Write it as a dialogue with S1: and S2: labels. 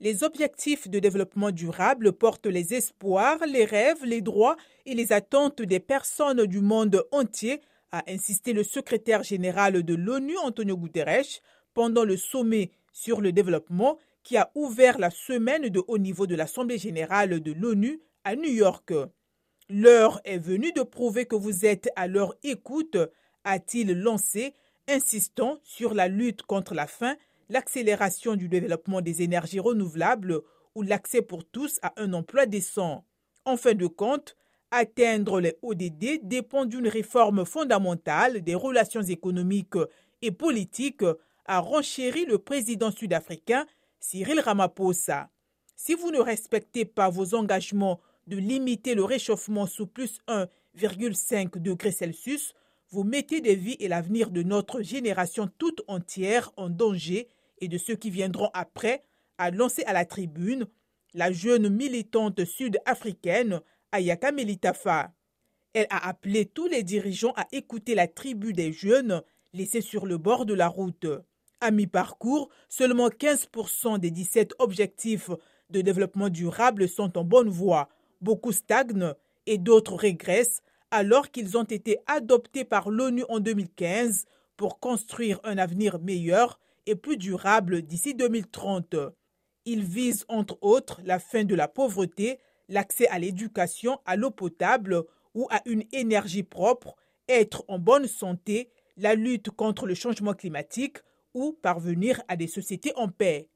S1: Les objectifs de développement durable portent les espoirs, les rêves, les droits et les attentes des personnes du monde entier, a insisté le secrétaire général de l'ONU, Antonio Guterres, pendant le sommet sur le développement qui a ouvert la semaine de haut niveau de l'Assemblée générale de l'ONU à New York. L'heure est venue de prouver que vous êtes à leur écoute, a-t-il lancé, insistant sur la lutte contre la faim, l'accélération du développement des énergies renouvelables ou l'accès pour tous à un emploi décent. En fin de compte, atteindre les ODD dépend d'une réforme fondamentale des relations économiques et politiques, a renchéri le président sud-africain Cyril Ramaphosa. Si vous ne respectez pas vos engagements de limiter le réchauffement sous plus 1,5 degré Celsius, vous mettez des vies et l'avenir de notre génération toute entière en danger et de ceux qui viendront après, a lancé à la tribune la jeune militante sud-africaine Ayaka Melitafa. Elle a appelé tous les dirigeants à écouter la tribu des jeunes laissés sur le bord de la route. À mi-parcours, seulement 15% des 17 objectifs de développement durable sont en bonne voie. Beaucoup stagnent et d'autres régressent alors qu'ils ont été adoptés par l'ONU en 2015 pour construire un avenir meilleur et plus durable d'ici 2030. Ils visent entre autres la fin de la pauvreté, l'accès à l'éducation, à l'eau potable ou à une énergie propre, être en bonne santé, la lutte contre le changement climatique ou parvenir à des sociétés en paix.